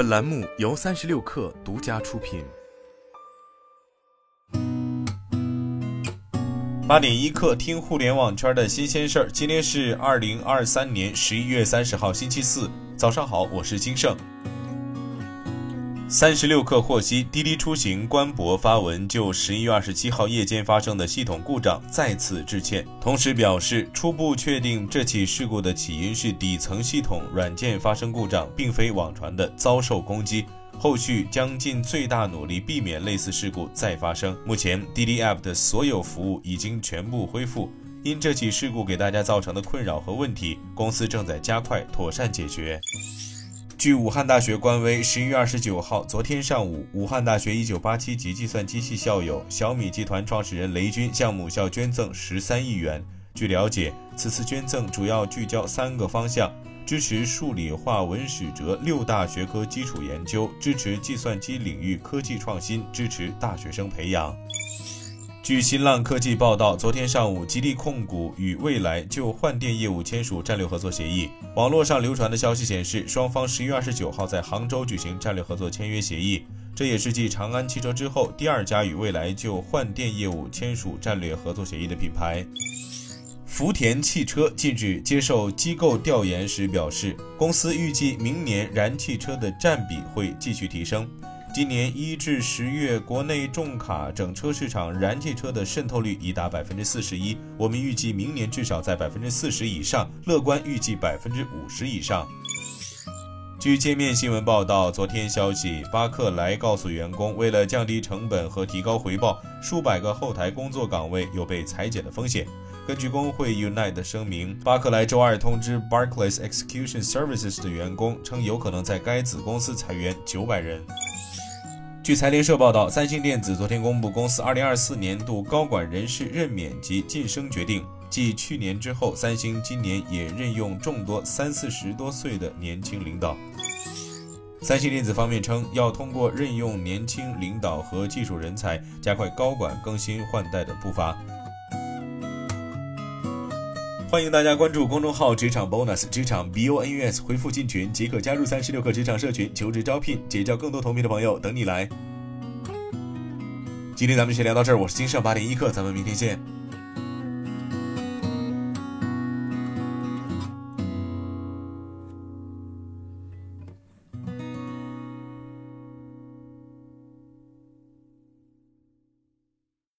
本栏目由三十六氪独家出品。八点一刻，听互联网圈的新鲜事儿。今天是二零二三年十一月三十号，星期四，早上好，我是金盛。三十六氪获悉，滴滴出行官博发文就十一月二十七号夜间发生的系统故障再次致歉，同时表示初步确定这起事故的起因是底层系统软件发生故障，并非网传的遭受攻击。后续将尽最大努力避免类似事故再发生。目前滴滴 App 的所有服务已经全部恢复，因这起事故给大家造成的困扰和问题，公司正在加快妥善解决。据武汉大学官微，十一月二十九号，昨天上午，武汉大学一九八七级计算机系校友、小米集团创始人雷军向母校捐赠十三亿元。据了解，此次捐赠主要聚焦三个方向：支持数理化文史哲六大学科基础研究，支持计算机领域科技创新，支持大学生培养。据新浪科技报道，昨天上午，吉利控股与蔚来就换电业务签署战略合作协议。网络上流传的消息显示，双方十一月二十九号在杭州举行战略合作签约协议。这也是继长安汽车之后第二家与蔚来就换电业务签署战略合作协议的品牌。福田汽车近日接受机构调研时表示，公司预计明年燃汽车的占比会继续提升。今年一至十月，国内重卡整车市场燃气车的渗透率已达百分之四十一。我们预计明年至少在百分之四十以上，乐观预计百分之五十以上。据界面新闻报道，昨天消息，巴克莱告诉员工，为了降低成本和提高回报，数百个后台工作岗位有被裁减的风险。根据工会 Unite 的声明，巴克莱周二通知 Barclays Execution Services 的员工，称有可能在该子公司裁员九百人。据财联社报道，三星电子昨天公布公司2024年度高管人事任免及晋升决定。继去年之后，三星今年也任用众多三四十多岁的年轻领导。三星电子方面称，要通过任用年轻领导和技术人才，加快高管更新换代的步伐。欢迎大家关注公众号“职场 bonus 职场 b o n u s”，回复进群即可加入三十六课职场社群，求职招聘，结交更多同频的朋友，等你来。今天咱们先聊到这儿，我是金盛八点一刻，咱们明天见。